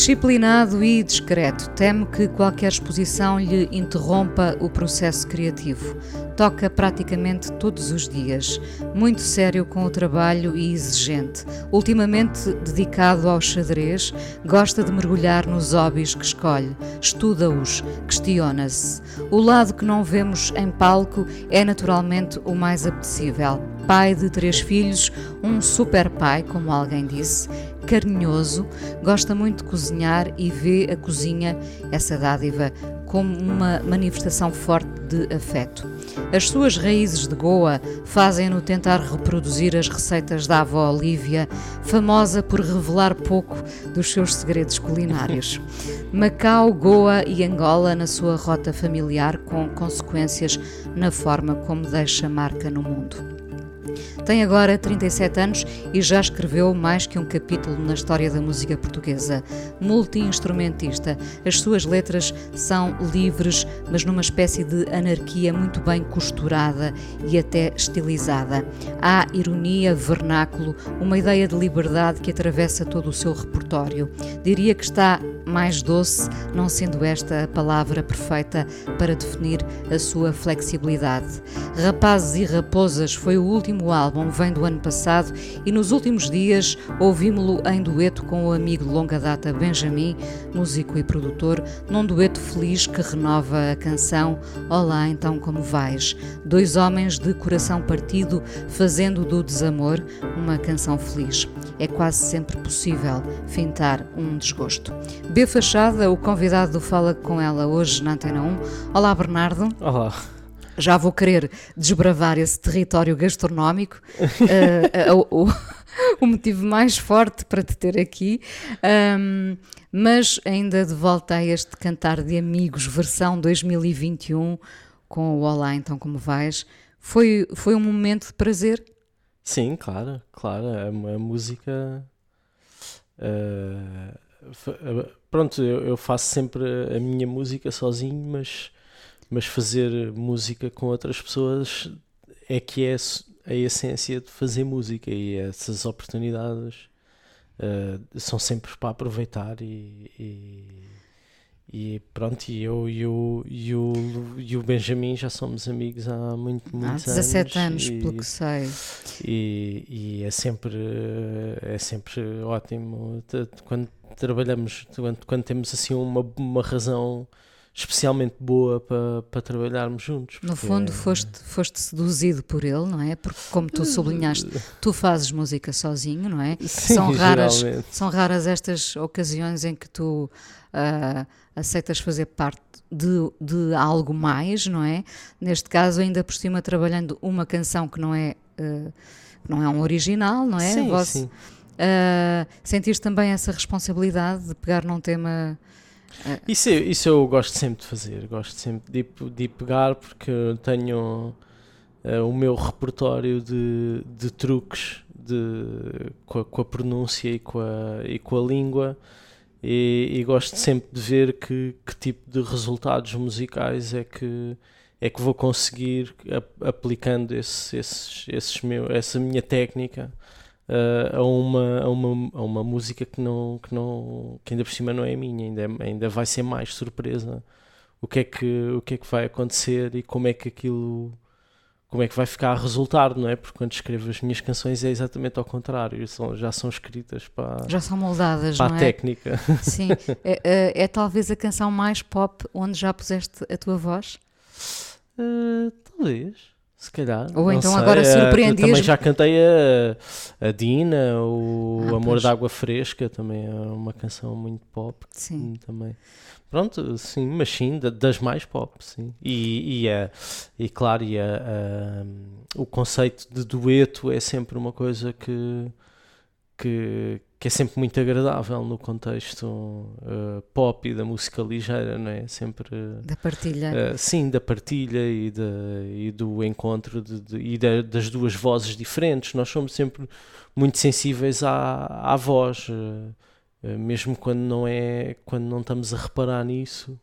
Disciplinado e discreto, teme que qualquer exposição lhe interrompa o processo criativo. Toca praticamente todos os dias, muito sério com o trabalho e exigente. Ultimamente dedicado ao xadrez, gosta de mergulhar nos hobbies que escolhe, estuda-os, questiona-se. O lado que não vemos em palco é naturalmente o mais apetecível. Pai de três filhos, um super pai, como alguém disse, carinhoso, gosta muito de cozinhar e vê a cozinha, essa dádiva, como uma manifestação forte de afeto. As suas raízes de Goa fazem-no tentar reproduzir as receitas da avó Olívia, famosa por revelar pouco dos seus segredos culinários. Macau, Goa e Angola na sua rota familiar, com consequências na forma como deixa marca no mundo. Tem agora 37 anos e já escreveu mais que um capítulo na história da música portuguesa. Multi-instrumentista, as suas letras são livres, mas numa espécie de anarquia muito bem costurada e até estilizada. Há ironia, vernáculo, uma ideia de liberdade que atravessa todo o seu repertório. Diria que está mais doce, não sendo esta a palavra perfeita para definir a sua flexibilidade. Rapazes e Raposas foi o último álbum, vem do ano passado e nos últimos dias ouvimos-lo em dueto com o amigo de longa data Benjamin, músico e produtor, num dueto feliz que renova a canção Olá, então como vais? Dois homens de coração partido fazendo do desamor uma canção feliz. É quase sempre possível fintar um desgosto. B Fachada, o convidado do Fala com ela hoje na Antena 1. Olá, Bernardo. Olá. Já vou querer desbravar esse território gastronómico. uh, uh, uh, o motivo mais forte para te ter aqui. Um, mas ainda de volta a este cantar de amigos, versão 2021, com o Olá, então como vais? Foi, foi um momento de prazer? Sim, claro, claro. A, a música. Uh, pronto, eu, eu, faço sempre a minha música sozinho, mas, mas fazer música com outras pessoas é que é a essência de fazer música e essas oportunidades uh, são sempre para aproveitar e, e, e pronto, e eu e o, e, o, e o Benjamin já somos amigos há muito, muitos há 17 anos. anos, e, pelo que sei. E, e é sempre é sempre ótimo quando trabalhamos, quando, quando temos assim uma, uma razão especialmente boa para, para trabalharmos juntos. No fundo, foste, foste seduzido por ele, não é? Porque, como tu sublinhaste, tu fazes música sozinho, não é? Sim, são, raras, são raras estas ocasiões em que tu uh, aceitas fazer parte de, de algo mais, não é? Neste caso, ainda por cima, trabalhando uma canção que não é, uh, não é um original, não é? Sim, Vosso, sim. Uh, sentiste também essa responsabilidade de pegar num tema. Uh, isso, isso eu gosto sempre de fazer, gosto sempre de, de pegar porque tenho uh, o meu repertório de, de truques de, com, a, com a pronúncia e com a, e com a língua e, e, gosto sempre de ver que, que tipo de resultados musicais é que é que vou conseguir aplicando esse, esses, esses meu, essa minha técnica uh, a, uma, a, uma, a uma música que, não, que, não, que ainda por cima não é minha, ainda, é, ainda vai ser mais surpresa o que, é que, o que é que vai acontecer e como é que aquilo como é que vai ficar a resultar, não é? Porque quando escrevo as minhas canções é exatamente ao contrário, são, já são escritas para, já são moldadas, para não a é? técnica. Sim, é, é, é, talvez a canção mais pop onde já puseste a tua voz? Uh, talvez. Se calhar. Ou então sei. agora surpreendias Também já cantei a, a Dina, o Ah, Amor pois. da Água Fresca, também é uma canção muito pop. Sim. Também. Pronto, sim, mas sim, da- das mais pop, sim. E, e, a- e claro, e a- a- o conceito de dueto é sempre uma coisa que, que, que é sempre muito agradável no contexto uh, pop e da música ligeira, não é? Sempre. Uh, da partilha. Uh, sim, da partilha e, de, e do encontro de, de, e das duas vozes diferentes. Nós somos sempre muito sensíveis à, à voz, mesmo quando não, é, quando não estamos a reparar nisso.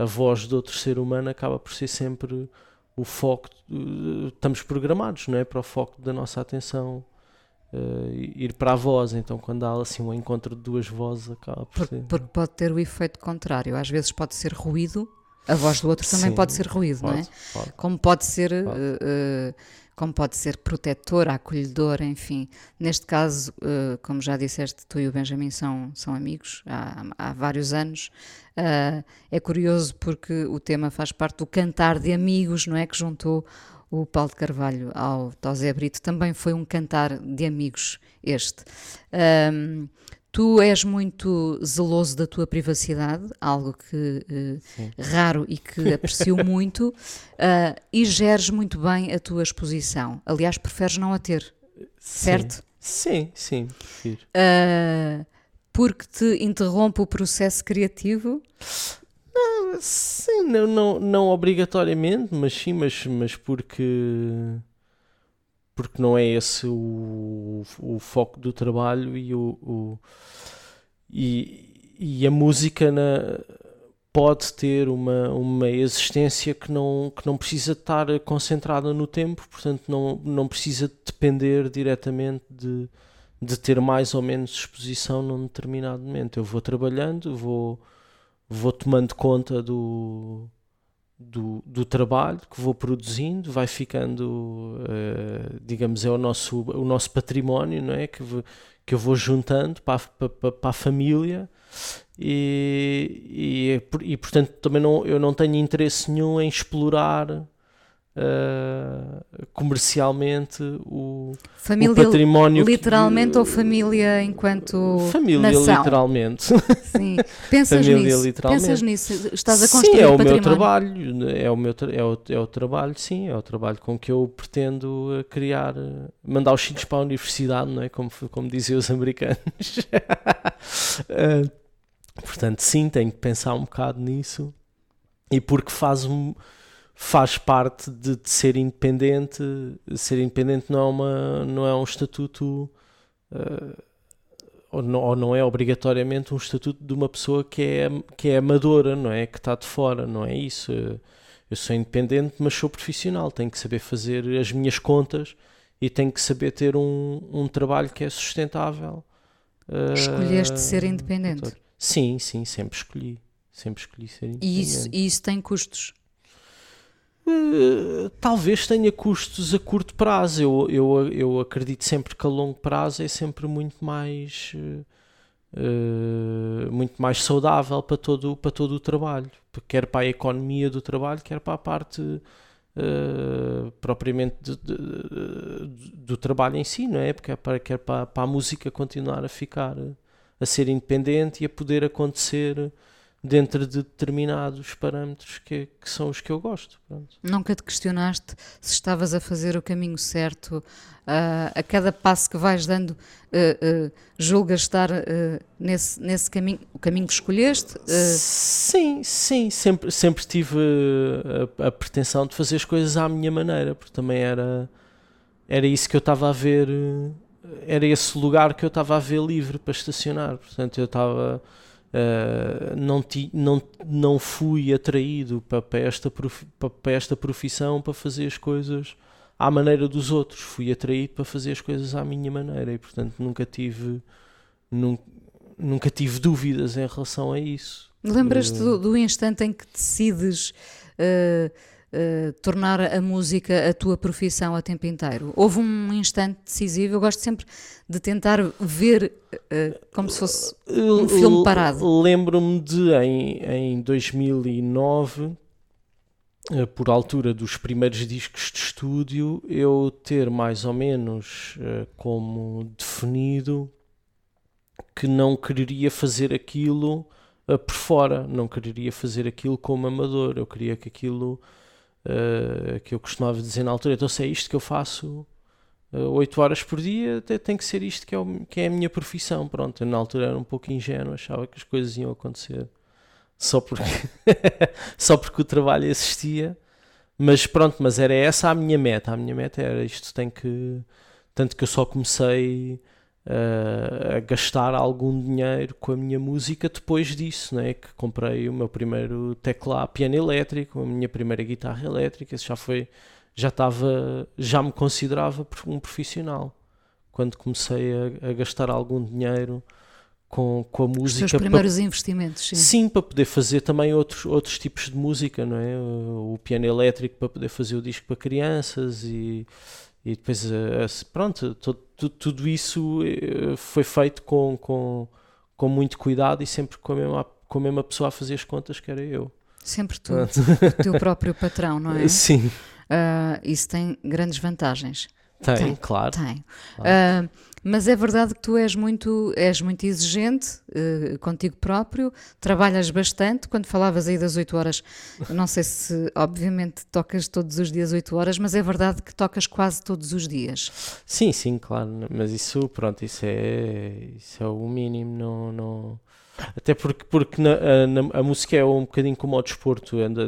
a voz de outro ser humano acaba por ser sempre o foco. estamos programados, não é? Para o foco da nossa atenção uh, ir para a voz. Então, quando há assim um encontro de duas vozes, acaba por porque, pode ter o efeito contrário. Às vezes pode ser ruído, a voz do outro também Sim, pode ser ruído, pode, não é? Pode. Como pode ser. Pode. Uh, como pode ser protetor, acolhedor, enfim. Neste caso, uh, como já disseste, tu e o Benjamin são, são amigos há, há vários anos. Uh, é curioso porque o tema faz parte do cantar de amigos, não é? Que juntou o Paulo de Carvalho ao Tosé Brito, também foi um cantar de amigos este. Um, tu és muito zeloso da tua privacidade, algo que uh, raro e que aprecio muito, uh, e geres muito bem a tua exposição. Aliás, preferes não a ter, certo? Sim, sim, sim. Uh, porque te interrompe o processo criativo? Sim, não, não, não obrigatoriamente, mas sim, mas, mas porque porque não é esse o, o foco do trabalho e o, o e, e a música na, pode ter uma, uma existência que não, que não precisa estar concentrada no tempo, portanto não, não precisa depender diretamente de, de ter mais ou menos exposição num determinado momento. Eu vou trabalhando, vou vou tomando conta do, do, do, trabalho que vou produzindo, vai ficando, uh, digamos, é o nosso, o nosso património, não é? Que, que eu vou juntando para, para, para a família e, e, e, portanto também não, eu não tenho interesse nenhum em explorar uh, comercialmente o, família, o património. Literalmente que, ou família enquanto. Família, nação. literalmente. Sim. Pensas família, nisso. Literalmente. Pensas nisso. Estás a construir sim, é o património. meu trabalho. É o, meu é, o, é o trabalho, sim. É o trabalho com que eu pretendo eh, criar. Eh, mandar os filhos para a universidade, não é? Como, como diziam os americanos. uh, portanto, sim, tenho que pensar um bocado nisso. E porque faz um faz parte de, de, ser independente. Ser independente não é, uma, não é um estatuto. Uh, ou, não, ou não é obrigatoriamente um estatuto de uma pessoa que é, que é amadora, não é? Que está de fora, não é isso. Eu sou independente, mas sou profissional. Tenho que saber fazer as minhas contas e tenho que saber ter um, um trabalho que é sustentável. Escolheste uh, ser independente? Sim, sim, sempre escolhi. Sempre escolhi ser independente. E isso, e isso tem custos? Eh, talvez tenha custos a curto prazo. Eu, eu, eu acredito sempre que a longo prazo é sempre muito mais. Uh, muito mais saudável para todo, para todo o trabalho, quer para a economia do trabalho, quer para a parte uh, propriamente de, de, do trabalho em si, não é? Porque é para, quer para, para a música continuar a ficar a ser independente e a poder acontecer dentro de determinados parâmetros que, que são os que eu gosto. Pronto. Nunca te questionaste se estavas a fazer o caminho certo, uh, a cada passo que vais dando, uh, uh, julgas estar nesse, nesse caminho, o caminho que escolheste? Sim, sim, sempre, sempre tive a, a, pretensão de fazer as coisas à minha maneira, porque também era, era isso que eu estava a ver, era esse lugar que eu estava a ver livre para estacionar, portanto eu estava Uh, não, ti, não, não fui atraído para, para, esta prof, para, para, esta profissão para fazer as coisas à maneira dos outros, fui atraído para fazer as coisas à minha maneira e portanto nunca tive nunca, nunca tive dúvidas em relação a isso. Lembras-te do, do, instante em que decides uh, uh, tornar a música a tua profissão a tempo inteiro? Houve um instante decisivo? Eu gosto sempre de tentar ver uh, como se fosse um filme parado. Lembro-me de, em, em 2009, eh, por altura dos primeiros discos de estúdio, eu ter mais ou menos como definido que não quereria fazer aquilo por fora, não quereria fazer aquilo como amador, eu queria que aquilo uh, que eu costumava dizer na altura, então se é isto que eu faço 8 horas por dia, tem que ser isto que é, o, que é a minha profissão. Pronto, eu, na altura era um pouco ingênuo, achava que as coisas iam acontecer só porque, só porque o trabalho existia. Mas pronto, mas era essa a minha meta. A minha meta era isto tem que. Tanto que eu só comecei uh, a gastar algum dinheiro com a minha música depois disso, né? que comprei o meu primeiro teclado piano elétrico, a minha primeira guitarra elétrica, isso já foi, já estava, já me considerava um profissional. Quando comecei a, a gastar algum dinheiro com, com a música. Os seus primeiros para, investimentos, sim. Sim, para poder fazer também outros, outros tipos de música, não é? O, o piano elétrico para poder fazer o disco para crianças e, e depois, eh, pronto, todo, tudo isso eh, foi feito com, com, com muito cuidado e sempre com a, mesma, com a mesma pessoa a fazer as contas que era eu. Sempre tu, o teu próprio patrão, não é? Sim. Uh, isso tem grandes vantagens. Tem, tem claro. Tem. Claro. Uh, mas é verdade que tu és muito, és muito exigente uh, contigo próprio, trabalhas bastante. Quando falavas aí das 8 horas, não sei se obviamente tocas todos os dias 8 horas, mas é verdade que tocas quase todos os dias. Sim, sim, claro. Mas isso, pronto, isso é, isso é o mínimo. Não, não, até porque, porque na, na, a música é um bocadinho como o desporto, anda,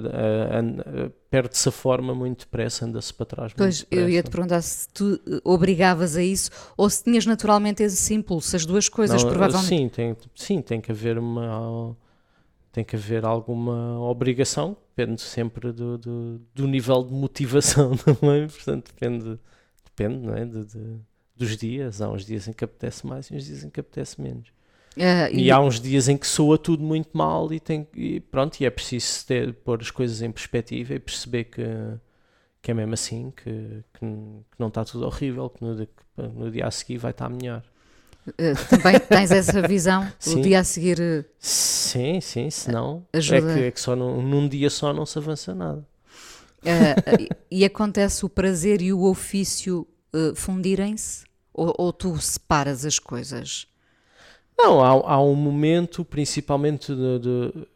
anda, perde-se a forma muito depressa, anda-se para trás. Pois, eu ia te perguntar se tu eh, obrigavas a isso ou se tinhas naturalmente esse impulso, as duas coisas, Não, provavelmente. Sim tem, sim, tem que haver uma. Tem que haver alguma obrigação, depende sempre do, do, do nível de motivação também, portanto depende, depende não é? de, de, dos dias. Há uns dias em que apetece mais e uns dias em que apetece menos. Uh, e, e, há uns dias em que soa tudo muito mal e, tem, e pronto, e é preciso ter, pôr as coisas em perspectiva e perceber que, que é mesmo assim, que, que, que não está tudo horrível, que no, que no, dia a seguir vai estar melhor. Uh, também tens essa visão, sim. o dia a seguir. Uh, sim, sim, senão ajuda. É, que, é que só num, num dia só não se avança nada. e acontece o prazer e o ofício fundirem-se? Ou, ou tu separas as coisas? Não, há, há um momento, principalmente de, de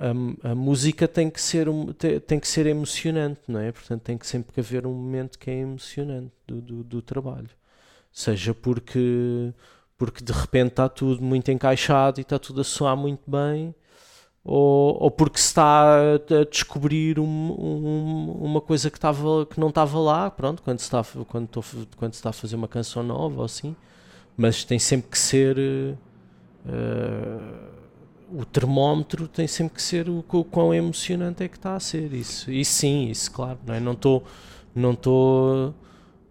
a, a, a, música tem que ser tem, tem, que ser emocionante, não é? Portanto, tem que sempre haver um momento que é emocionante do, do, do trabalho. Seja porque porque de repente está tudo muito encaixado e está tudo a soar muito bem, ou, ou porque se está a descobrir um, um, uma coisa que, estava, que não estava lá, pronto, quando se, está, quando, estou, quando se está a fazer uma canção nova ou assim mas tem sempre que ser uh, o termómetro tem sempre que ser o, o quão emocionante é que está a ser. Isso e sim isso claro não é? não estou não estou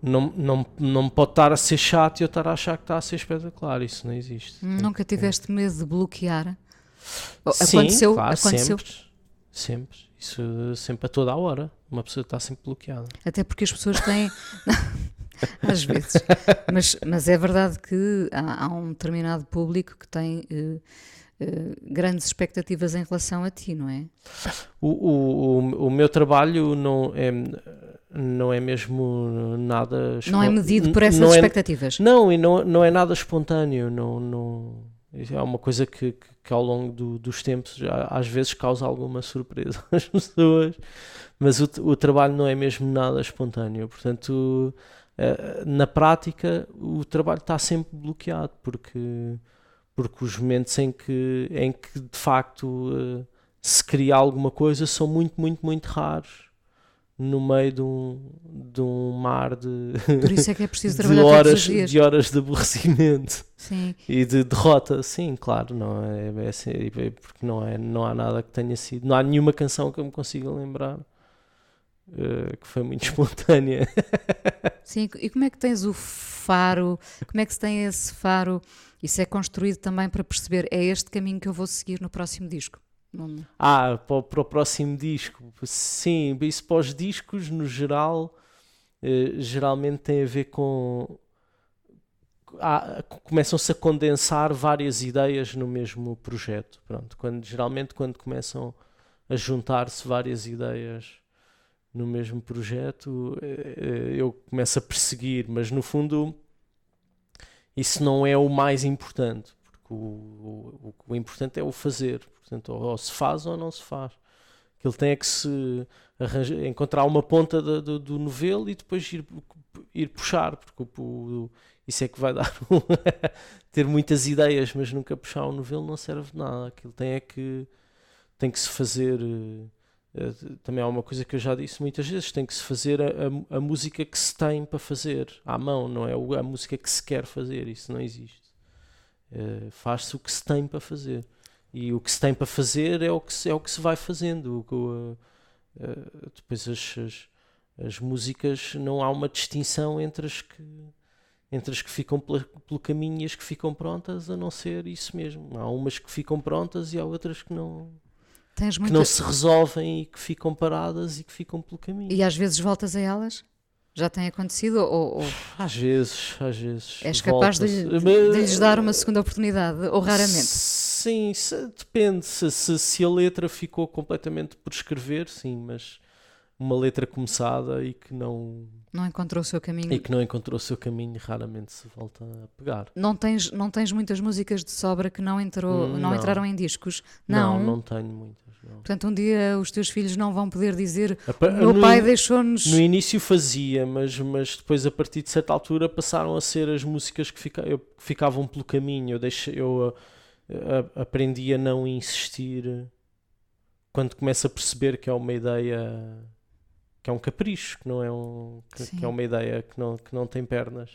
não, não, não pode estar a ser chato e eu estar a achar que está a ser espetacular. Isso não existe. Nunca tiveste medo de bloquear? Sim, aconteceu claro, aconteceu? sempre, sempre. Isso sempre a toda a hora. Uma pessoa está sempre bloqueada. Até porque as pessoas têm Às vezes. Mas, mas é verdade que há, há um determinado público que tem uh, uh, grandes expectativas em relação a ti, não é? O, o, o, o meu trabalho não é não é mesmo nada não é medido por essas não é expectativas é, não e não, não é nada espontâneo não, não é uma coisa que, que, que ao longo do, dos tempos às vezes causa alguma surpresa às pessoas mas o, o trabalho não é mesmo nada espontâneo portanto eh, na prática o trabalho está sempre bloqueado porque porque os momentos em que em que de facto uh, se cria alguma coisa são muito muito muito raros no meio de um, de um mar de, Por isso é que é preciso trabalhar de horas, de horas de aborrecimento sim. e de derrota, sim, claro, não é, é, é, porque não, é, não há nada que tenha sido, não há nenhuma canção que eu me consiga lembrar uh, que foi muito espontânea. Sim, e como é que tens o faro? Como é que se tem esse faro? Isso é construído também para perceber, é este caminho que eu vou seguir no próximo disco? Não... Ah, para o, para o, próximo disco. Sim, isso para os discos, no geral, eh, geralmente tem a ver com. Ah, começam-se a condensar várias ideias no mesmo projeto. Pronto, quando, geralmente, quando começam a juntar-se várias ideias no mesmo projeto, eh, eh, eu começo a perseguir, mas no fundo isso não é o mais importante, porque o, o, o importante é o fazer, portanto, ou, se faz ou não se faz. que ele tem é que se arranja, encontrar uma ponta do, do, do novelo e depois ir, ir puxar, porque o, o, isso é que vai dar ter muitas ideias, mas nunca puxar um novelo não serve de nada. Aquilo tem é que tem que se fazer. Uh, também há uma coisa que eu já disse muitas vezes: tem que se fazer a, a, a música que se tem para fazer à mão, não é a música que se quer fazer. Isso não existe. Uh, Faz-se o que se tem para fazer. E o que se tem para fazer é o que se, é o que se vai fazendo. Uh, depois as, as, as, músicas, não há uma distinção entre as que, entre as que ficam pela, pelo caminho e as que ficam prontas, a não ser isso mesmo. Há umas que ficam prontas e há outras que não. Tens que não se resolvem e que ficam paradas e que ficam pelo caminho. E às vezes voltas a elas? Já tem acontecido? Ou, ou... Às vezes, às vezes. És capaz de, de, de, lhes dar uma segunda oportunidade? Ou raramente? Sim, se, depende. Se, se, se, a letra ficou completamente por escrever, sim, mas uma letra começada e que não. Não encontrou o seu caminho. E que não encontrou o seu caminho, raramente se volta a pegar. Não tens, não tens muitas músicas de sobra que não, entrou, não, não entraram em discos? Não, não, não tenho muitas. Não. Portanto, um dia os teus filhos não vão poder dizer o meu pai deixou-nos. No início fazia, mas, mas depois, a partir de certa altura, passaram a ser as músicas que, fica, eu, que ficavam pelo caminho. Eu, deixei, eu a, a, aprendi a não insistir quando começo a perceber que é uma ideia que é um capricho, que não é um que, que, é uma ideia que não, que não tem pernas.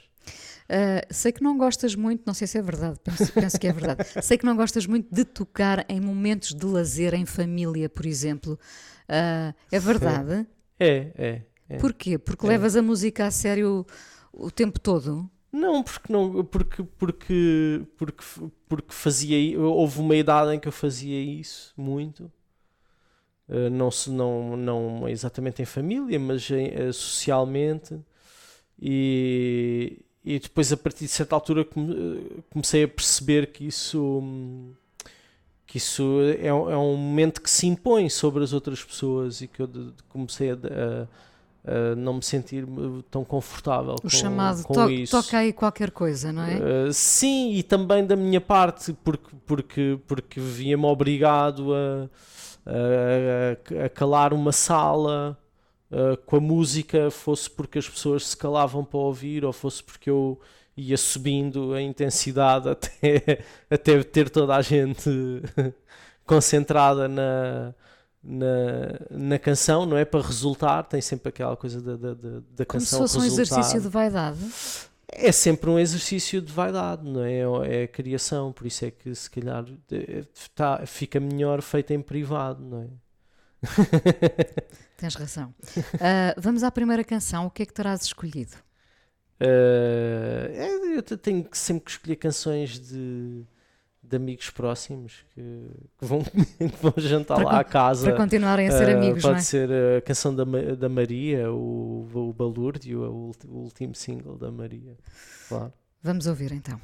Uh, sei que não gostas muito, não sei se é verdade, penso, penso que é verdade. sei que não gostas muito de tocar em momentos de lazer em família, por exemplo. Uh, é verdade? É, é. é Porquê? Porque é. levas a música a sério o tempo todo? Não, porque não, porque porque porque porque fazia houve uma idade em que eu fazia isso muito não, se, não, não exatamente em família, mas em, uh, socialmente. E, e depois, a partir de certa altura, eh, comecei a perceber que isso, que isso é, é um momento que se impõe sobre as outras pessoas e que eu comecei a, a, a não me sentir tão confortável o com, chamado com to isso. toca aí qualquer coisa, não é? Uh, sim, e também da minha parte, porque, porque, porque via-me obrigado a a, a calar uma sala uh, com a música, fosse porque as pessoas se calavam para ouvir ou fosse porque eu ia subindo a intensidade até, até ter toda a gente concentrada na, na, na canção, não é? Para resultar, tem sempre aquela coisa da, da, da, canção. Como se fosse um exercício de vaidade é sempre um exercício de vaidade, não é? É a criação, por isso é que se calhar tá, fica melhor feita em privado, não é? Tens razão. Uh, vamos à primeira canção. O que é que terás escolhido? Uh, eu tenho sempre que escolher canções de de amigos próximos que, que vão, que vão jantar para lá à casa. Para continuarem a ser uh, amigos, Pode é? ser a canção da, da Maria, o, o Balúrdio, o, o último single da Maria. Claro. Vamos ouvir então.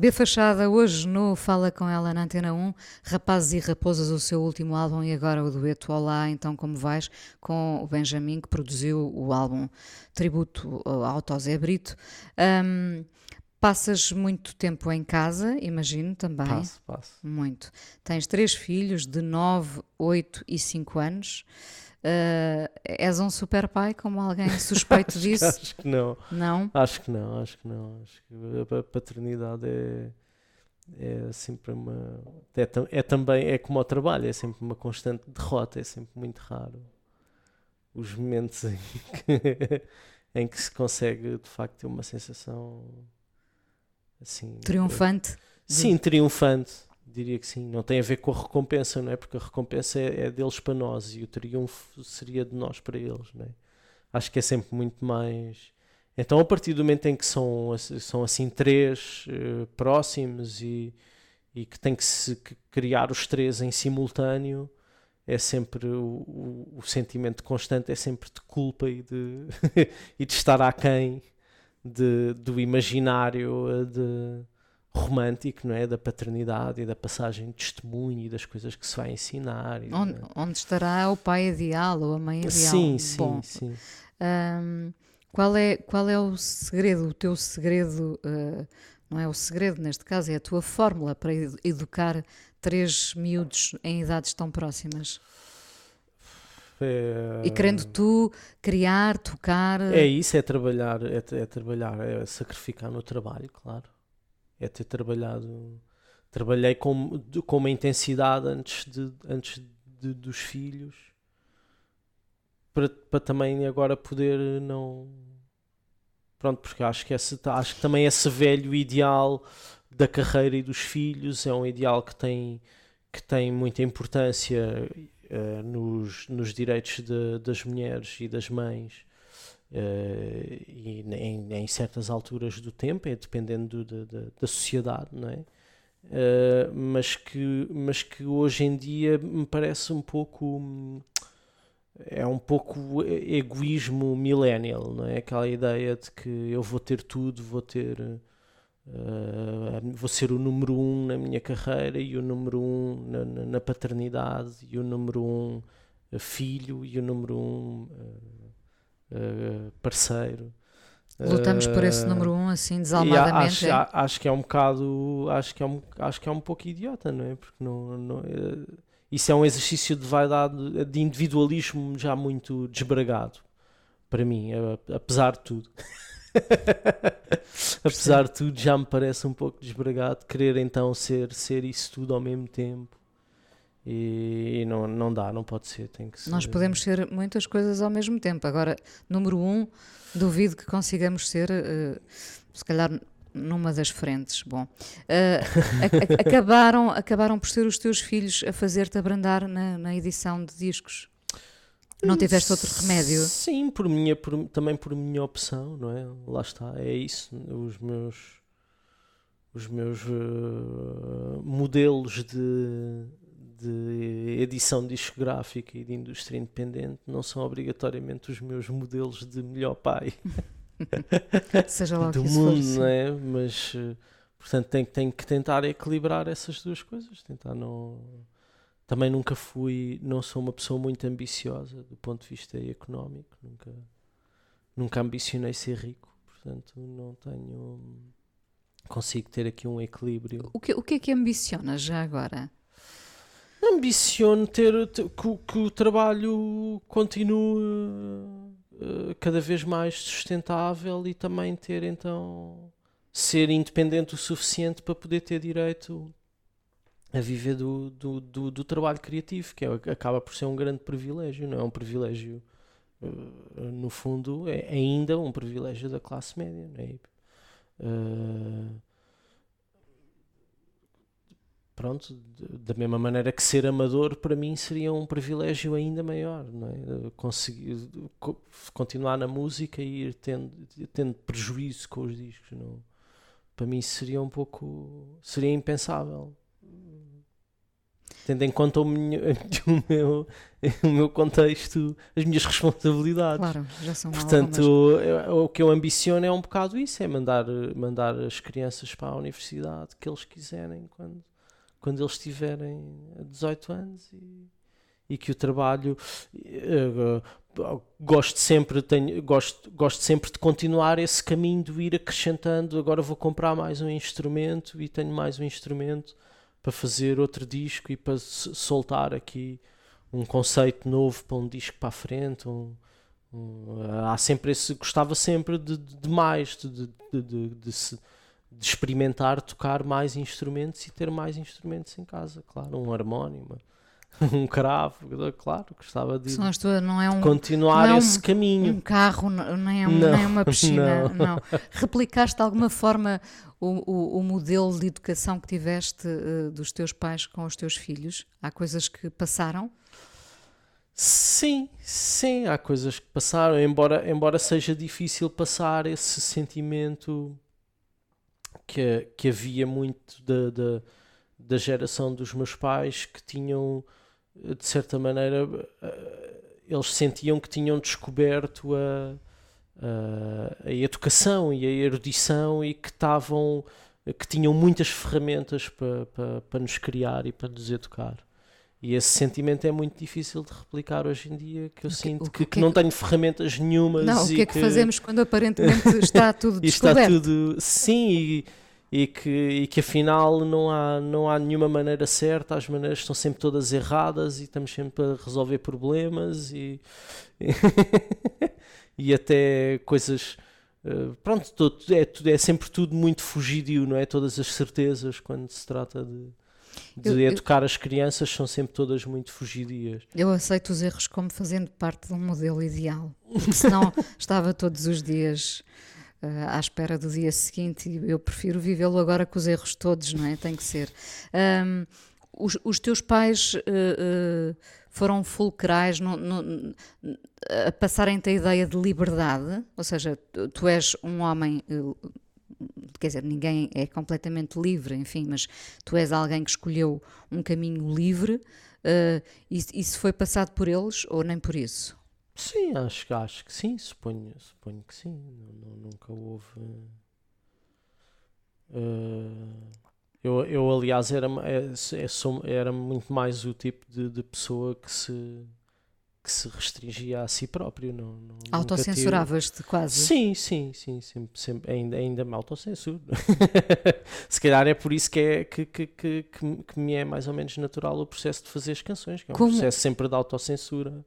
B Fachada, hoje no Fala Com Ela na Antena 1, Rapazes e Raposas, o seu último álbum e agora o dueto Olá, então como vais, com o Benjamin, que produziu o álbum tributo ao Tosé Brito. Um, passas muito tempo em casa, imagino também. Passo, passo. Muito. Tens três filhos de 9, 8 e 5 anos. Uh, és um super pai, como alguém suspeito acho, disso? Acho que não. Não? Acho que não, acho que não. Acho que a paternidade é, é sempre uma. É, é também, é como o trabalho, é sempre uma constante derrota, é sempre muito raro os momentos em que, em que se consegue de facto ter uma sensação assim. Triunfante? Sim, triunfante diria que sim. Não tem a ver com a recompensa, não é? Porque a recompensa é, é deles para nós e o triunfo seria de nós para eles, não é? Acho que é sempre muito mais. Então, a partir do momento em que são, são assim três uh, próximos e, e que tem que se criar os três em simultâneo, é sempre o, o, o sentimento constante é sempre de culpa e de, e de estar aquém de, do imaginário eh, de, romântico, não é? Da paternidade e da passagem de testemunho e das coisas que se vai ensinar. Onde, onde, estará o pai ideal ou a mãe ideal? Sim, sim, Bom, sim. Um, qual, é, qual é o segredo, o teu segredo, uh, não é o segredo neste caso, é a tua fórmula para educar três miúdos em idades tão próximas? É... E querendo tu criar, tocar. É isso, é trabalhar, é, é trabalhar, é sacrificar no trabalho, claro é ter trabalhado. Trabalhei com, com uma intensidade antes, de, antes de, dos filhos para, para também agora poder não. Pronto, porque acho que, esse, acho que também esse velho ideal da carreira e dos filhos é um ideal que tem, que tem muita importância uh, nos, nos direitos de, das mulheres e das mães Uh, e em, em, certas alturas do tempo, é dependendo do, da, da sociedade, não é? Uh, mas, que, mas que hoje em dia me parece um pouco é um pouco egoísmo millennial, não é? Aquela ideia de que eu vou ter tudo, vou ter uh, vou ser o número um na minha carreira e o número um na, na paternidade e o número um filho e o número um uh, parceiro. Lutamos por esse número um assim desalmadamente. Acho, é? acho, que é um bocado, acho que é um, acho que é um pouco idiota, não é? Porque não, não uh, isso é um exercício de vaidade, de individualismo já muito desbragado para mim, apesar de tudo. apesar de tudo, já me parece um pouco desbragado querer então ser, ser isso tudo ao mesmo tempo. E, não, não dá, não pode ser, tem que ser. Nós podemos ser muitas coisas ao mesmo tempo. Agora, número um, duvido que consigamos ser, uh, se calhar, numa das frentes. Bom, uh, acabaram, acabaram por ser os teus filhos a fazer-te abrandar na, na edição de discos. Não tiveste outro remédio? Sim, por minha, por, também por minha opção, não é? Lá está, é isso. Os meus, os meus uh, modelos de, de edição discográfica e de indústria independente não são obrigatoriamente os meus modelos de melhor pai Seja lá do que mundo, for, não é? Mas portanto tenho, tenho que tentar equilibrar essas duas coisas, tentar não também nunca fui, não sou uma pessoa muito ambiciosa do ponto de vista económico, nunca nunca ambicionei ser rico, portanto não tenho consigo ter aqui um equilíbrio. O que, o que é que ambiciona já agora? Ambiciono ter, ter que, que, o trabalho continue uh, cada vez mais sustentável e também ter então ser independente o suficiente para poder ter direito a viver do, do, do, do trabalho criativo, que é, acaba por ser um grande privilégio, não é um privilégio, uh, no fundo, é ainda um privilégio da classe média, não é? Uh, pronto, da mesma maneira que ser amador para mim seria um privilégio ainda maior, não é? Conseguir continuar na música e ir tendo, tendo prejuízo com os discos, não? Para mim seria um pouco, seria impensável tendo em conta o, minha- o meu, o meu contexto, as minhas responsabilidades. Claro, já são Portanto, eu- o que eu ambiciono é um bocado isso, é mandar, mandar as crianças para a universidade que eles quiserem quando, quando eles tiverem 18 anos e, e que o trabalho eh, gosto sempre tenho, gosto, gosto sempre de continuar esse caminho de ir acrescentando. Agora vou comprar mais um instrumento e tenho mais um instrumento para fazer outro disco e para soltar aqui um conceito novo para um disco para a frente um, um, há sempre esse gostava sempre de, de, mais de, de- de se- de experimentar tocar mais instrumentos e ter mais instrumentos em casa claro um harmónio um cravo claro gostava de, tuas, não é um, continuar não é um- esse caminho um carro, n- nem, é um- Não, nem uma piscina, não. não. Replicaste de alguma forma o, o, o modelo de educação que tiveste eh, dos teus pais com os teus filhos? Há coisas que passaram? Sim, sim, há coisas que passaram, embora, embora seja difícil passar esse sentimento que, que havia muito da, da, da geração dos meus pais que tinham, de certa maneira, eh, eles sentiam que tinham descoberto a, a, a educação e a erudição e que estavam, que tinham muitas ferramentas para, para, para nos criar e para nos educar. E esse sentimento é muito difícil de replicar hoje em dia, que eu O que- sinto que, que que é não que- tenho ferramentas nenhumas. Não, o que é que fazemos quando aparentemente está tudo e está descoberto? tudo sim e, e que, e que afinal não há, não há nenhuma maneira certa, as maneiras estão sempre todas erradas e estamos sempre a resolver problemas e, e até coisas eh, pronto, é, é sempre tudo muito fugidio, não é? Todas as certezas quando se trata de, de Eu- eu- educar as crianças são sempre todas muito fugidias. Eu aceito os erros como fazendo parte de um modelo ideal, porque senão estava todos os dias eh, à espera do dia seguinte e eu prefiro vivê-lo agora com os erros todos, não é? Tem que ser. Ahm, os, os teus pais eh, eh, foram fulcrais no- no- a passarem-te a ideia de liberdade, ou seja, tu, tu és um homem. Quer dizer, ninguém é completamente livre, enfim, mas tu és alguém que escolheu um caminho livre. eh, isso, isso foi passado por eles ou nem por isso? Sim, acho, acho que sim, suponho, suponho que sim. Nunca houve. eh, eu, eu, aliás, era, ma- é- é- era muito mais o tipo de, de pessoa que se, que se restringia a si próprio. Não, não, Autocensuravas-te quase? Sim, sim, sim, sempre, sempre, ainda, ainda me autocensuro. Se calhar é por isso que, é, que, que, que, que, me- é mais ou menos natural o processo de fazer as canções, que é um Como- processo sempre de autocensura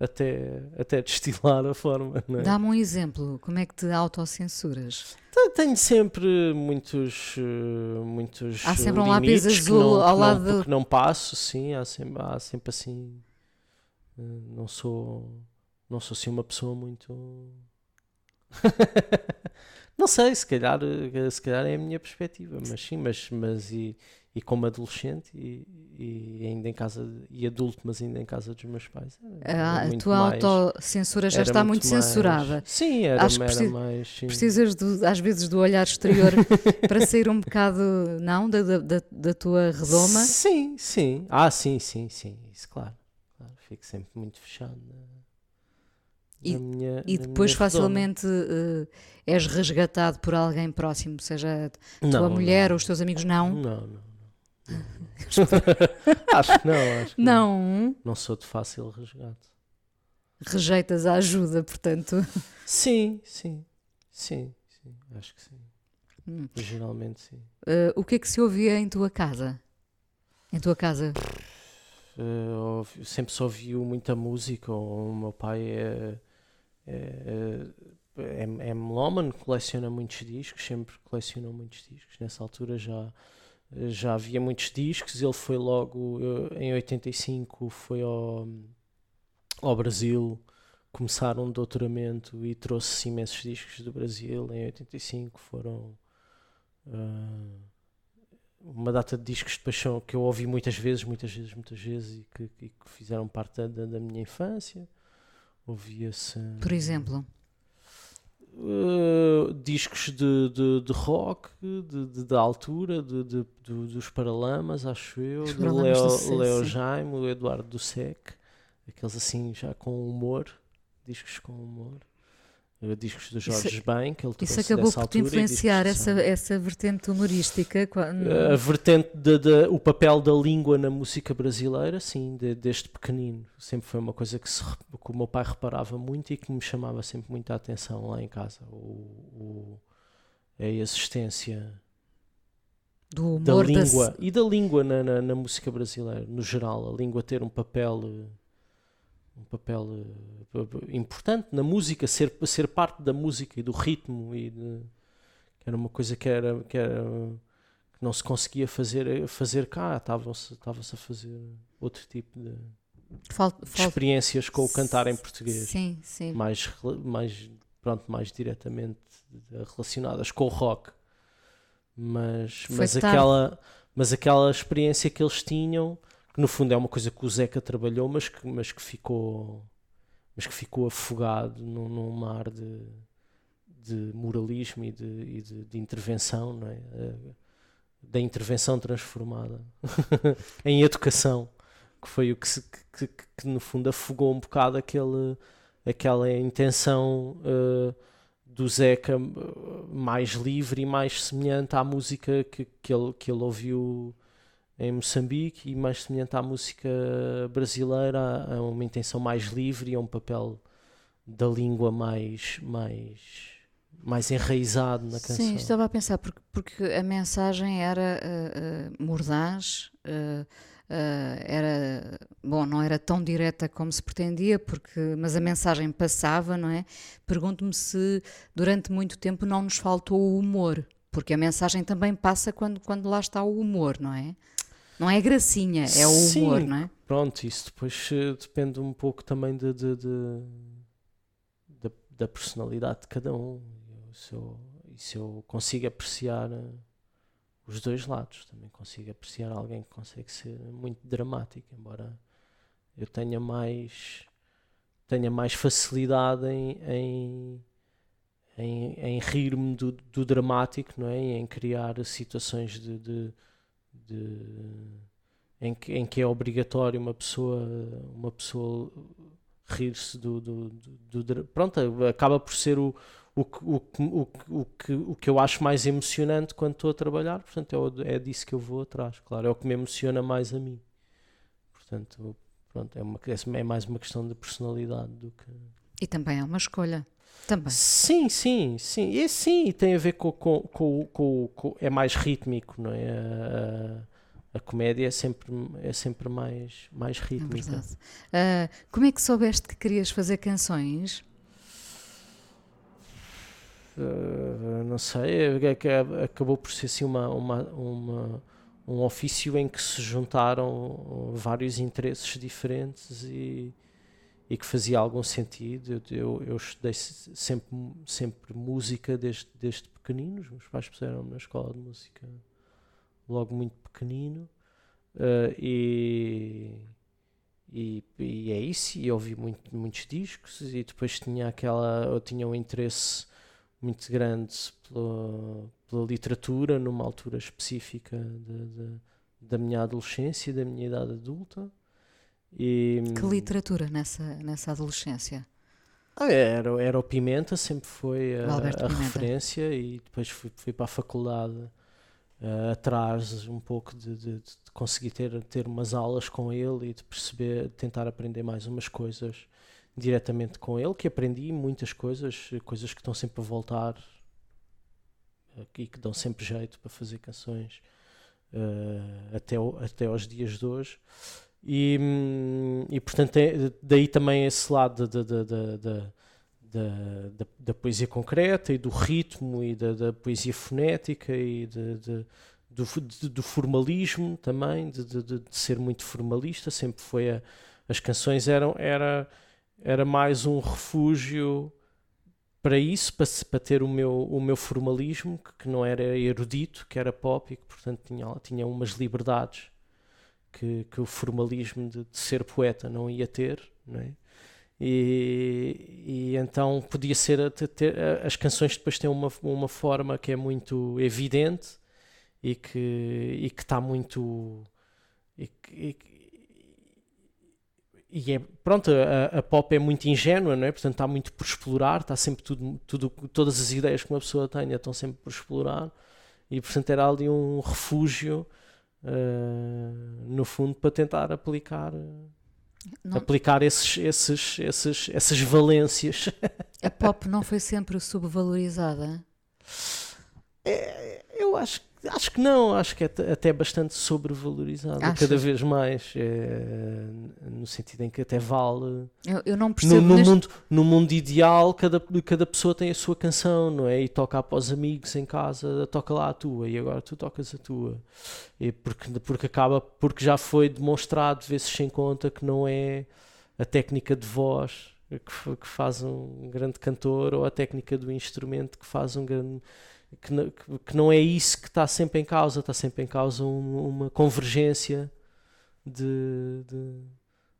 até, até destilar a forma. É? Dá-me um exemplo, como é que te autocensuras? Te- Tenho sempre muitos, eh, muitos Há sempre um lápis azul não, ao lado não, que não passo, sim, há sempre, há sempre assim. Eh, Não sou, não sou assim uma pessoa muito. não sei, se calhar, eh, se calhar é a minha perspectiva, mas sim, mas, mas e, e como adolescente e, e ainda em casa, e adulto, mas ainda em casa dos meus pais. era A, tua mais- autocensura já está muito, mais- censurada. Sim, era, Acho que era mais. sim. Precisas do- às vezes do olhar exterior para sair um bocado, não, da, da- da tua redoma. Sim, sim. Ah, sim, sim, sim. Isso, claro. Fico sempre muito fechado na, E- minha. E depois facilmente eh, és resgatado por alguém próximo, seja a tua Não, mulher não. ou os teus amigos, não? Não, não. não. acho que não, acho que Não, Não sou de fácil resgate. rejeitas a ajuda, portanto. Sim, sim. Sim, sim. Acho que sim. Hum. Geralmente sim. Eh, o que é que se ouvia em tua casa? Em tua casa? Eh, sempre só ouviu muita música. O meu pai é, é, é, é melómano, coleciona muitos discos, sempre colecionou muitos discos. Nessa altura já, já havia muitos discos. Ele foi logo eh, em 85 foi ao, ao Brasil começar um doutoramento e trouxe imensos discos do Brasil. Em 85 foram. ah, uma data de discos de paixão que eu ouvi muitas vezes, muitas vezes, muitas vezes e que, e que fizeram parte da, da minha infância. Ouvia-se. Por exemplo? Uh, discos de, de, de rock de, de- da altura de, de- do- dos Paralamas acho eu Os do Leo, Sucesso, Leo. Jaime, o Eduardo Dussek aqueles assim já com humor discos com humor discos do Jorge Isso- Ben que ele Isso acabou por te influenciar essa, essa vertente humorística? qua- a vertente de, de- o papel da língua na música brasileira, sim, de- desde pequenino. Sempre foi uma coisa que, se que o meu pai reparava muito e que me chamava sempre muita atenção lá em casa. O, o- a existência da língua e da língua na, na, na música brasileira, no geral. A língua ter um papel. Eh, Um papel eh, importante na música, ser, ser parte da música e do ritmo, e de- que era uma coisa que, era, que, era, que não se conseguia fazer, fazer cá, estava-se estava-se a fazer outro tipo de, Fal- de fal- experiências com o cantar em português, Sim, sim. mais, mais, pronto, mais diretamente relacionadas com o rock. Mas, Foi mas, tarde. aquela, mas aquela experiência que eles tinham, que no fundo é uma coisa que o Zeca trabalhou, mas que, mas que ficou mas que ficou afogado num, num mar de, de moralismo e de, e de, de intervenção, não é? Eh, da intervenção transformada em educação, que foi o que, se- que, que- que, no fundo afogou um bocado aquele, aquela intenção eh, do Zeca eh, mais livre e mais semelhante à música que, que, ele, que ele ouviu em Moçambique e mais semelhante à música brasileira, a, uma intenção mais livre e a um papel da língua mais, mais, mais enraizado na canção. Sim, estava a pensar, porque, porque a mensagem era ah, ah, mordaz, ah, era, bom, não era tão direta como se pretendia, porque, mas a mensagem passava, não é? Pergunto-me se durante muito tempo não nos faltou o humor, porque a mensagem também passa quando, quando lá está o humor, não é? Não é gracinha, é o humor, Sim, não é? Pronto, isso depois eh, depende um pouco também de, de- de- da, da personalidade de cada um. Eu, se, eu, e se eu consigo apreciar eh, os dois lados, também consigo apreciar alguém que consegue ser muito dramático, embora eu tenha mais tenha mais facilidade em, em, em, em rir-me do, do dramático, não é? E em criar situações de, de, de- em, que, em que é obrigatório uma pessoa uma pessoa rir-se do, do, do, do pronto, acaba por ser o, o, que- o, que- o, que- o, que, eu acho mais emocionante quando estou a trabalhar, portanto é, é disso que eu vou atrás, claro, é o que me emociona mais a mim. Portanto, pronto, é, uma, é mais uma questão de personalidade do que. E também é uma escolha. Também. Sim, sim, sim. E sim, tem a ver com, com, com, com, com- é mais rítmico, não é? A, a comédia é sempre, é sempre mais, mais É rítmica. verdade. Ah, como é que soubeste que querias fazer canções? Uh, não sei, é acabou por ser assim uma, uma, uma- um ofício em que se juntaram vários interesses diferentes e, e que fazia algum sentido. Eu, eu, eu estudei se- sempre, sempre música desde, desde pequenino, os meus pais puseram-me na escola de música logo muito pequenino uh, e, e, e é isso, e ouvi muito, muitos discos e depois tinha aquela, eu tinha um interesse muito grande pela, pela literatura numa altura específica da minha adolescência e da minha idade adulta. E, Que literatura nessa, nessa adolescência? ah, Era, era o Pimenta, sempre foi a, a referência e depois fui, fui para a faculdade eh, atrás um pouco de, de- de conseguir ter, ter umas aulas com ele e de perceber, tentar aprender mais umas coisas diretamente com ele, que aprendi muitas coisas, coisas que estão sempre a voltar eh, e que dão sempre jeito para fazer canções eh, até, o- até aos dias de hoje. E, e portanto, é- daí também esse lado da, da, da, da, poesia concreta e do ritmo e da, poesia fonética e de, de- do, de- do formalismo também, de, ser muito formalista. Sempre foi a, as canções eram era, era mais um refúgio para isso, para, para ter o meu, o meu formalismo, que, que não era erudito, que era pop e que, portanto, tinha, tinha umas liberdades que, que o formalismo de, de ser poeta não ia ter, não é? E, e então podia ser a- ter- as canções depois têm uma, uma forma que é muito evidente e que e que está muito e, e e é pronto a, a pop é muito ingênua não é portanto está muito por explorar está sempre tudo, tudo todas as ideias que uma pessoa tenha estão sempre por explorar e portanto era ali um refúgio eh, no fundo para tentar aplicar Não- aplicar esses, esses, esses, essas valências A pop não foi sempre subvalorizada. É, eu acho, acho que não, acho que é até bastante sobrevalorizado, Achas? cada vez mais, é, no sentido em que até vale. Eu, eu não No, percebo no neste- mundo, no mundo ideal, cada, cada pessoa tem a sua canção, não é? E toca após amigos em casa, toca lá a tua, e agora tu tocas a tua. E porque, porque acaba, porque já foi demonstrado, vezes sem conta, que não é a técnica de voz que, que faz um grande cantor ou a técnica do instrumento que faz um grande. Que, não- que- que não é isso que está sempre em causa, está sempre em causa um- uma convergência de- de,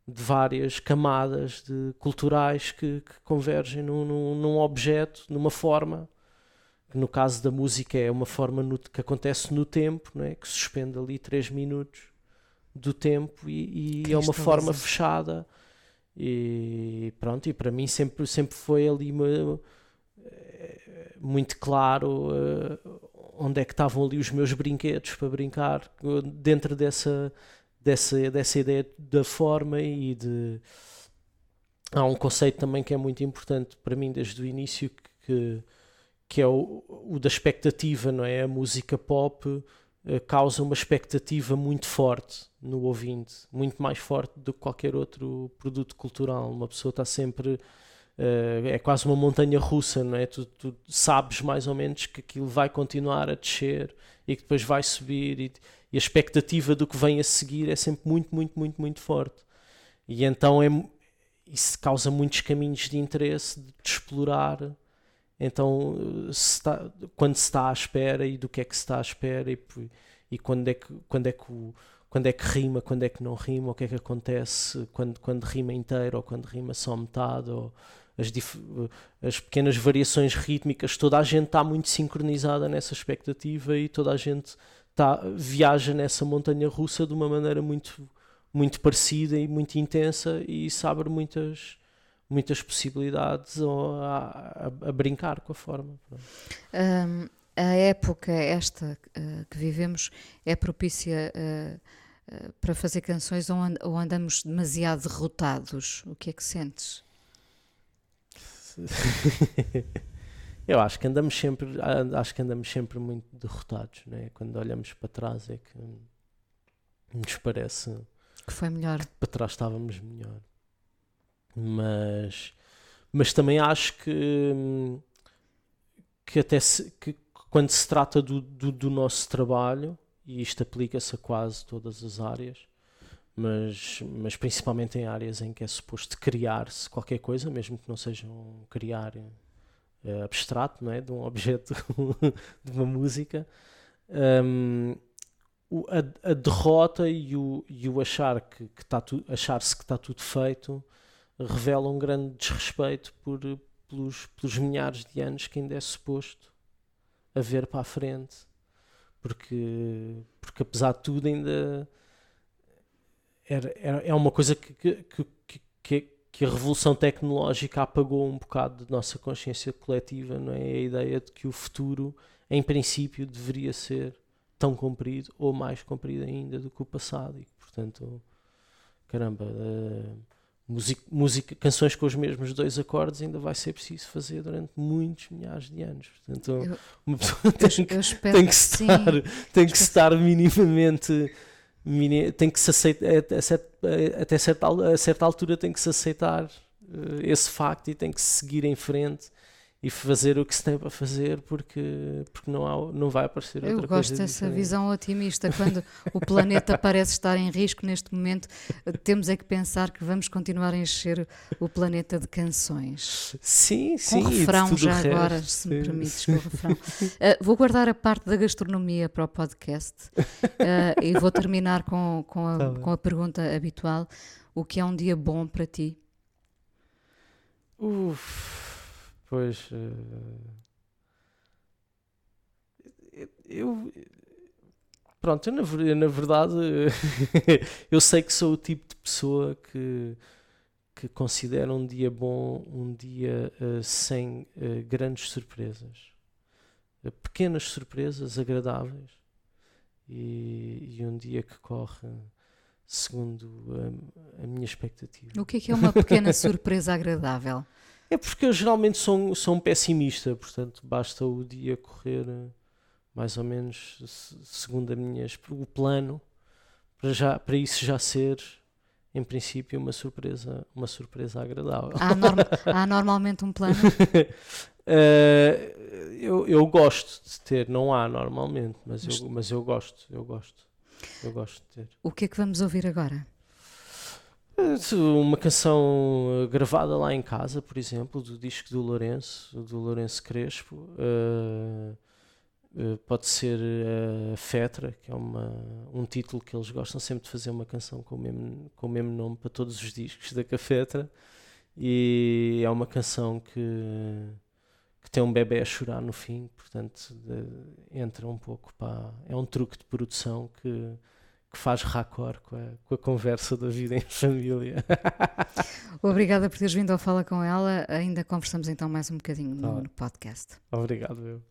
de várias camadas de culturais que, que convergem num, num, num objeto, numa forma, que no caso da música é uma forma no- que acontece no tempo, não é? que suspende ali 3 minutos do tempo e, e é uma forma fechada e pronto, e para mim sempre, sempre foi ali uma- muito claro eh, onde é que estavam ali os meus brinquedos para brincar dentro dessa, dessa, dessa ideia da forma e de há um conceito também que é muito importante para mim desde o início que, que é o, o da expectativa, não é? A música pop eh, causa uma expectativa muito forte no ouvinte, muito mais forte do que qualquer outro produto cultural. Uma pessoa está sempre. Eh, é quase uma montanha russa, não é? Tu, tu sabes mais ou menos que aquilo vai continuar a descer e que depois vai subir, e, e a expectativa do que vem a seguir é sempre muito, muito, muito, muito forte. E então é, isso causa muitos caminhos de interesse de, de explorar. Então, eh, se quando se está à espera e do que é que se está à espera e, e quando, é que, quando, é que o- quando é que rima, quando é que não rima, o que é que acontece quando, quando rima inteiro ou quando rima só metade, ou as, as pequenas variações rítmicas, toda a gente está muito sincronizada nessa expectativa e toda a gente tá, viaja nessa montanha russa de uma maneira muito, muito parecida e muito intensa e isso abre muitas, muitas possibilidades a, a- a brincar com a forma. Hum, a época esta eh, que vivemos é propícia eh, eh, para fazer canções ou andamos demasiado derrotados? O que é que sentes? Eu acho que andamos sempre, acho que andamos sempre muito derrotados, né? Quando olhamos para trás é que nos parece Que foi melhor? para trás estávamos melhor. Mas, mas também acho que, que até se, que quando se trata do, do, do nosso trabalho, e isto aplica-se a quase todas as áreas, mas, mas principalmente em áreas em que é suposto criar-se qualquer coisa, mesmo que não seja um criar eh, abstrato, não é? De um objeto, de uma música. o- a, a derrota e o, e o achar que, que tá tu, achar-se que está tudo feito revela um grande desrespeito por, pelos, pelos milhares de anos que ainda é suposto haver para a frente. Porque, porque apesar de tudo ainda era, era, é uma coisa que, que, que, que- que, que a revolução tecnológica apagou um bocado da nossa consciência coletiva, não é? A ideia de que o futuro, em princípio, deveria ser tão comprido ou mais comprido ainda do que o passado e que, portanto, caramba, eh, música, música, canções com os mesmos dois acordes ainda vai ser preciso fazer durante muitos milhares de anos. Portanto, Eu- uma pessoa tem, que- eu espero tem que que sim. estar, tem que estar minimamente mini- tem que se aceitar até certa, até certa, a certa altura tem que se aceitar eh, esse facto e tem que se seguir em frente e fazer o que se tem para fazer porque, porque não, há, não vai aparecer outra Eu gosto coisa dessa diferente. visão otimista. Quando o planeta parece estar em risco neste momento, temos é que pensar que vamos continuar a encher o planeta de canções. Sim, sim. Com refrão já resto, agora, se me permites, com refrão. Eh, vou guardar a parte da gastronomia para o podcast eh, e vou terminar com, com, a, Tá com a pergunta habitual: o que é um dia bom para ti? Uf, pois. eh, eu. Pronto, eu na, eu, na verdade. eu sei que sou o tipo de pessoa que, que considera um dia bom um dia eh, sem eh, grandes surpresas. Pequenas surpresas agradáveis. E, e um dia que corre segundo a, a minha expectativa. O que é que é uma pequena surpresa agradável? É porque eu geralmente sou, um- sou um pessimista, portanto basta o dia correr eh, mais ou menos se- segundo a minha, o plano para, já, para isso já ser em princípio uma surpresa, uma surpresa agradável. Há, norm- há normalmente um plano? Eh, eu, eu gosto de ter, não há normalmente, mas eu, mas eu gosto, eu gosto, eu gosto de ter. O que é que vamos ouvir agora? Uma canção eh, gravada lá em casa, por exemplo, do disco do Lourenço, do Lourenço Crespo. eh, pode ser eh, Fetra, que é uma, um título que eles gostam sempre de fazer uma canção com o mesmo, com o mesmo nome para todos os discos da Cafetra. E é uma canção que, que tem um bebê a chorar no fim, portanto de- entra um pouco para. É um truque de produção que que faz raccord com a, com a conversa da vida em família. Obrigada por teres vindo ao Fala com ela. Ainda conversamos então mais um bocadinho Tá no, no podcast. Obrigado, eu.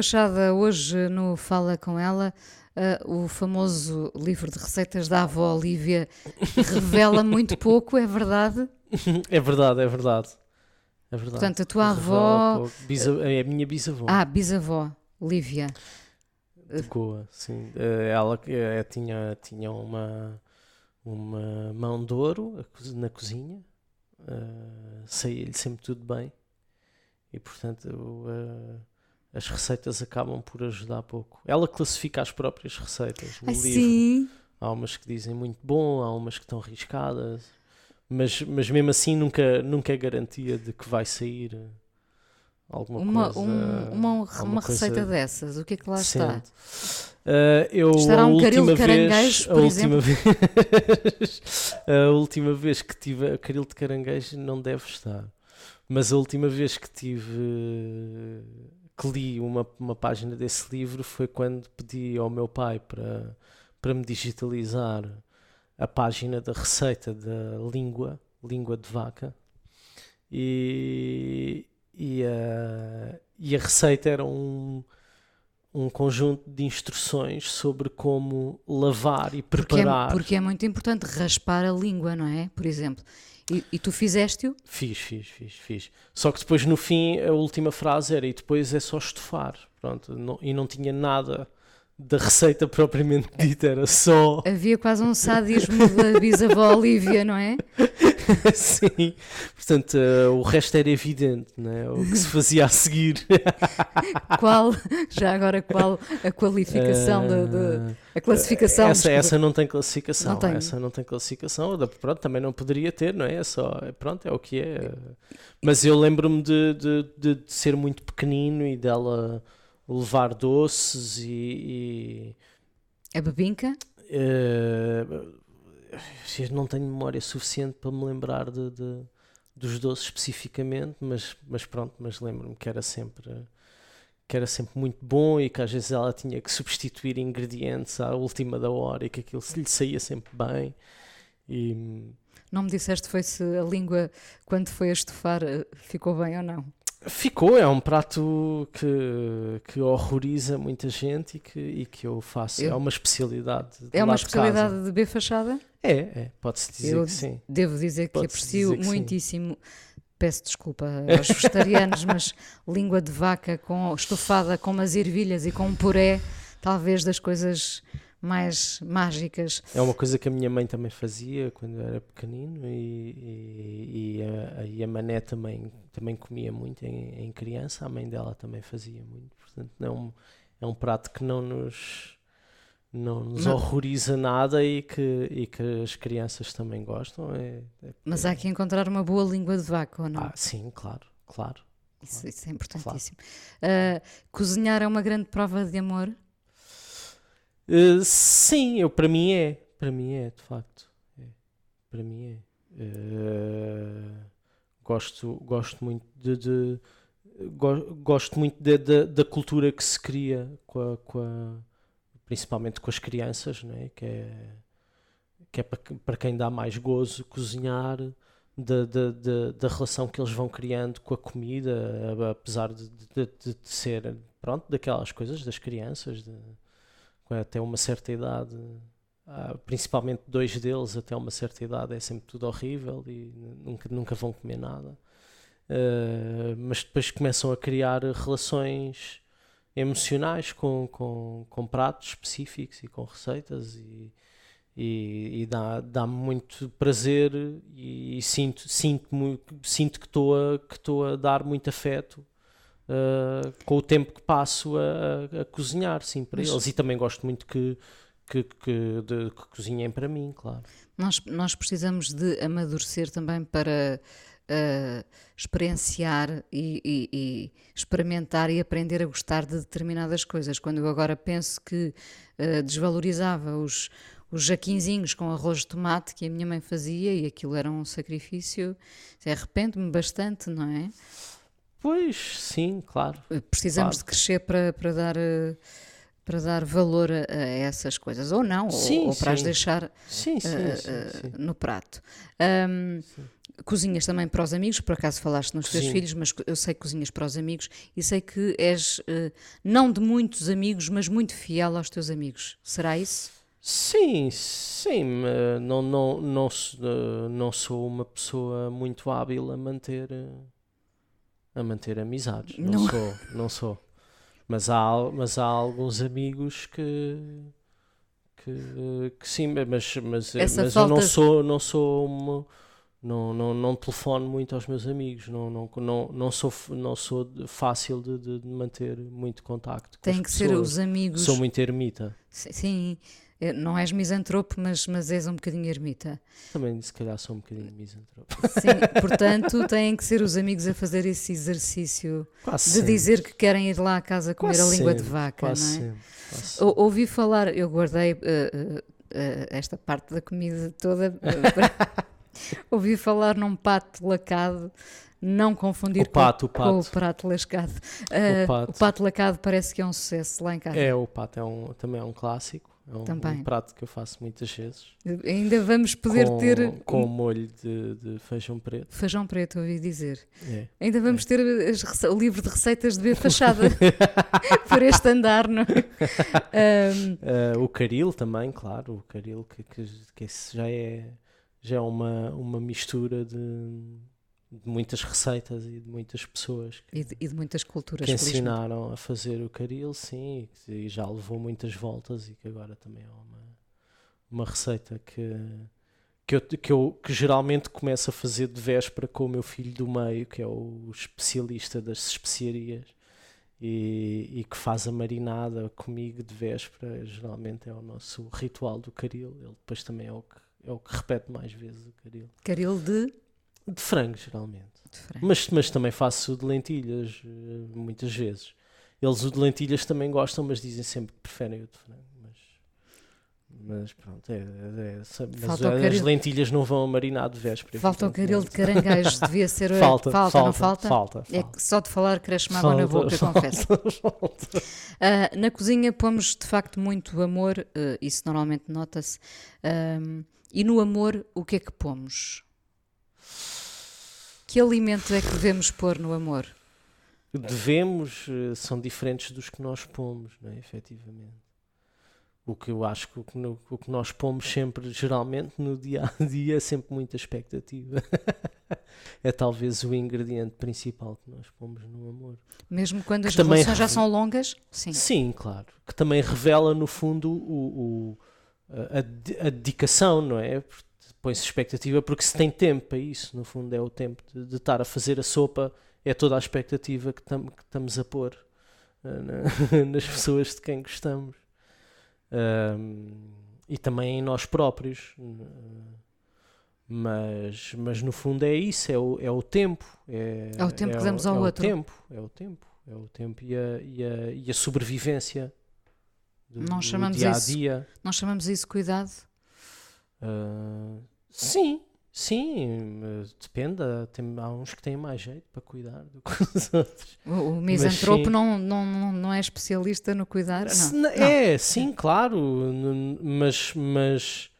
Fachada, hoje no Fala com ela, ah, o famoso livro de receitas da avó Olívia revela muito pouco, é verdade? É verdade, é verdade. É verdade. Portanto, a tua avó- é a minha bisavó. Ah, bisavó, Lívia. de Goa, sim. Eh, Ela eh, tinha, tinha uma, uma mão de ouro na cozinha, eh, saía-lhe sempre tudo bem e, portanto, eu, eh, as receitas acabam por ajudar pouco. Ela classifica as próprias receitas no Ai, livro. sim. Há umas que dizem muito bom, há umas que estão arriscadas, mas, mas mesmo assim nunca, nunca é garantia de que vai sair alguma Uma, coisa. um- uma, uma receita coisa dessas, o que é que lá está? Uh, eu Estará a um caril de vez, a por última exemplo? vez, a última vez que tive a caril de caranguejo não deve estar, mas a última vez que tive que li uma, uma página desse livro foi quando pedi ao meu pai para, para me digitalizar a página da receita da língua, língua de vaca, e, e, a, e a receita era um, um conjunto de instruções sobre como lavar e Porque é, preparar. porque é muito importante raspar a língua, não é? Por exemplo. E, e tu fizeste-o? Fiz, fiz, fiz, fiz. Só que depois no fim a última frase era e depois é só estufar. Pronto, não- e não tinha nada da receita propriamente dita, era só. Havia quase um sadismo da bisavó Olívia, não é? Sim, portanto, eh, o resto era evidente, não é? O que se fazia a seguir. Qual, já agora, qual a qualificação, da- a classificação? Eh, Essa, desculpa. essa não tem classificação. Não. Essa não tem classificação. Pronto, também não poderia ter, não é? É só, é, pronto, é o que é. Mas eu lembro-me de, de, de- de ser muito pequenino e dela levar doces e. e A bebinca? eu não tenho memória suficiente para me lembrar de, de- dos doces especificamente, mas, mas pronto, mas lembro-me que era sempre que era sempre muito bom e que às vezes ela tinha que substituir ingredientes à última da hora e que aquilo se lhe saía sempre bem e Não me disseste foi se a língua, quando foi a estufar, eh, ficou bem ou não? Ficou, é um prato que, que horroriza muita gente e que, e que eu faço, Eu- é uma especialidade de É uma de especialidade casa. de B fachada? É, é, pode-se dizer Eu que sim. Devo dizer que aprecio que sim. muitíssimo. Peço desculpa aos vegetarianos, mas língua de vaca com estufada com umas ervilhas e com um puré, talvez das coisas mais mágicas. É uma coisa que a minha mãe também fazia quando eu era pequenino e, e, e a, e a Mané também, também comia muito em, em criança, a mãe dela também fazia muito, portanto é um, é um prato que não nos, não nos Não. horroriza nada e que, e que as crianças também gostam. É, é- Mas há que encontrar uma boa língua de vaca, ou não? Ah, sim, claro, claro. Isso, isso é importantíssimo. Ah, cozinhar é uma grande prova de amor? Uh, sim, eu, para mim é. Para mim é, de facto. É. Para mim é. Uh, gosto, gosto muito de. de- go- gosto muito de- de- da cultura que se cria com a, com a- principalmente com as crianças, não é? Que é, que é para, para quem dá mais gozo cozinhar, da, da, da, da relação que eles vão criando com a comida, apesar de, de, de- de ser, pronto, daquelas coisas das crianças, até uma certa idade, ah, principalmente dois deles até uma certa idade é sempre tudo horrível e nunca, nunca vão comer nada. Ah, mas depois começam a criar relações emocionais com, com, com pratos específicos e com receitas e, e, e dá, dá-me muito prazer e, sinto, sinto, mu- sinto que estou a, que estou a dar muito afeto uh, com o tempo que passo a, a- cozinhar, sim, para Mas- eles. E também gosto muito que, que, que, de- que cozinhem para mim, claro. Nós, nós precisamos de amadurecer também para ah, experienciar e, e- e experimentar e aprender a gostar de determinadas coisas. Quando eu agora penso que ah, desvalorizava os, os jaquinzinhos com arroz de tomate que a minha mãe fazia e aquilo era um sacrifício, arrependo-me bastante, não é? Pois, sim, claro. Precisamos Claro. de crescer para, para dar. ah, para dar valor a, essas coisas, ou não, ou- Sim, ou, para as sim. deixar Sim, sim. no prato. Ahm, cozinhas também para os amigos, por acaso falaste nos teus filhos, mas eu sei que cozinhas para os amigos e sei que és eh, não de muitos amigos, mas muito fiel aos teus amigos. Será isso? Sim, sim, eh, não, não, não, eh, não sou uma pessoa muito hábil a manter eh, a manter amizades. Não, Não. sou, não sou. Mas há, mas há alguns amigos que que, que sim, mas, mas, eh, Essa mas eu não sou, não sou uma, não, não, não telefono muito aos meus amigos, não, não, não, não sou, não sou fácil de, de- manter muito contacto Tem que ser pessoas. os amigos. Sou muito ermita. Sim, não és misantropo, mas, mas és um bocadinho ermita. Também, se calhar, sou um bocadinho misantropo. Sim, portanto, têm que ser os amigos a fazer esse exercício Quase de sempre. dizer que querem ir lá à casa comer Quase a língua de sempre, vaca, quase não é? sempre. Ou- ouvi falar, eu guardei eh, eh, eh, esta parte da comida toda. para- ouvi falar num pato lacado, não confundir O pato, com, o com o pato. prato lascado. Eh, pato. o pato lacado parece que é um sucesso lá em casa. É, o pato é um, também é um clássico. É um, Também. um prato que eu faço muitas vezes. Ainda vamos poder com, ter Com um molho de, de feijão preto. feijão preto, ouvi dizer. É. Ainda vamos ter as o livro de receitas de B Fachada por este andar, não é? Ahm, Ah, o caril também, claro. O caril, que, que, que já é, já é uma, uma mistura de, de muitas receitas e de muitas pessoas que, E de, e de muitas culturas. que ensinaram a fazer o caril, sim, e e já levou muitas voltas e que agora também é uma, uma receita que, que, eu, que eu que geralmente começo a fazer de véspera com o meu filho do meio, que é o especialista das especiarias. E, e que faz a marinada comigo de véspera, geralmente é o nosso ritual do caril. Ele depois também é o que, é o que repete mais vezes o caril. Caril de, De frango, geralmente. de frango. Mas, mas também faço o de lentilhas, eh, muitas vezes. Eles o de lentilhas também gostam, mas dizem sempre que preferem o de frango. Mas, mas pronto, é, é- é- mas Falta as lentilhas não vão a marinar de véspera. Falta o caril de caranguejo, devia ser. Falta, falta, não falta? Falta, É falta. que só de falar cresce-me água na Falta, boca, falta, confesso. falta. Ah, na cozinha pomos de facto muito amor, ah, isso normalmente nota-se. Ahm, e no amor, o que é que pomos? Que alimento é que devemos pôr no amor? Devemos, eh, são diferentes dos que nós pomos, não é? efetivamente. O que eu acho que o que, no- o que nós pomos sempre, geralmente, no dia a dia, é sempre muita expectativa. é talvez o ingrediente principal que nós pomos no amor. Mesmo quando Que as relações já reve- são longas? Sim. Sim, claro. Que também revela, no fundo, o, o- a, a dedicação, não é? Põe-se expectativa porque se tem tempo para isso, no fundo, é o tempo de, de estar a fazer a sopa, é toda a expectativa que, tam- que estamos a pôr eh, na- nas pessoas de quem gostamos. E também em nós próprios. eh, Mas, mas no fundo é isso, é o, é o tempo. É, É o tempo que damos ao é outro. O tempo, é o tempo, é o tempo e a, e a, e a sobrevivência do, do dia a isso- dia. Nós chamamos isso cuidado. Ah, sim, sim, depende. há- Tem, há uns que têm mais jeito para cuidar do que os outros. O, o misantropo sim. não, não, não, é especialista no cuidar? Não. na- Não. É, sim, claro, mas, mas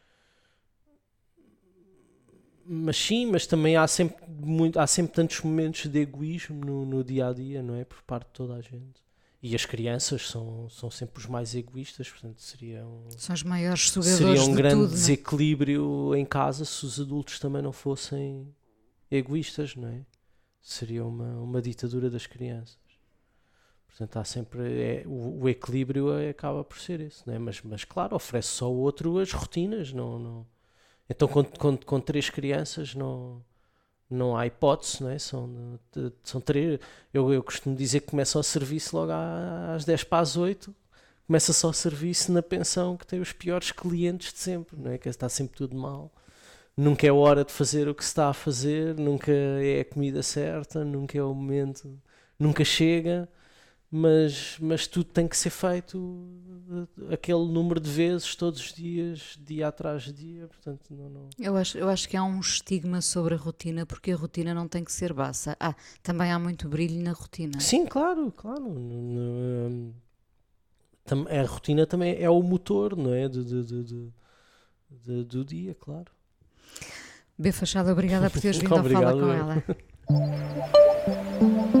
mas sim, mas também há sempre muito, há sempre tantos momentos de egoísmo no, no dia a dia, não é? Por parte de toda a gente. E as crianças são, são sempre os mais egoístas, portanto seria um, São os maiores sugadores seria um de grande tudo. é? desequilíbrio em casa se os adultos também não fossem egoístas, não é? Seria uma, uma ditadura das crianças. Portanto, há sempre. É, o, o equilíbrio é- acaba por ser esse, não é? Mas, mas claro, oferece só ao outro as rotinas. Não, não... Então, com, com, com três crianças, não, não há hipótese, não é? São, são três. Eu, eu costumo dizer que começa o serviço logo às 10 para as 8 começa só o serviço na pensão que tem os piores clientes de sempre, não é? Que está sempre tudo mal. Nunca é hora de fazer o que se está a fazer, nunca é a comida certa, nunca é o momento, nunca chega, mas, mas tudo tem que ser feito eh, aquele número de vezes, todos os dias, dia atrás de dia, portanto, não, não. Eu acho, eu acho que há um estigma sobre a rotina, porque a rotina não tem que ser baça. Ah, também há muito brilho na rotina. Sim, claro, claro. Hum, A rotina também é o motor, não é? De- de- de- do dia, claro. B. Fachada, obrigada por teres vindo ao Fala Obrigado, com ela.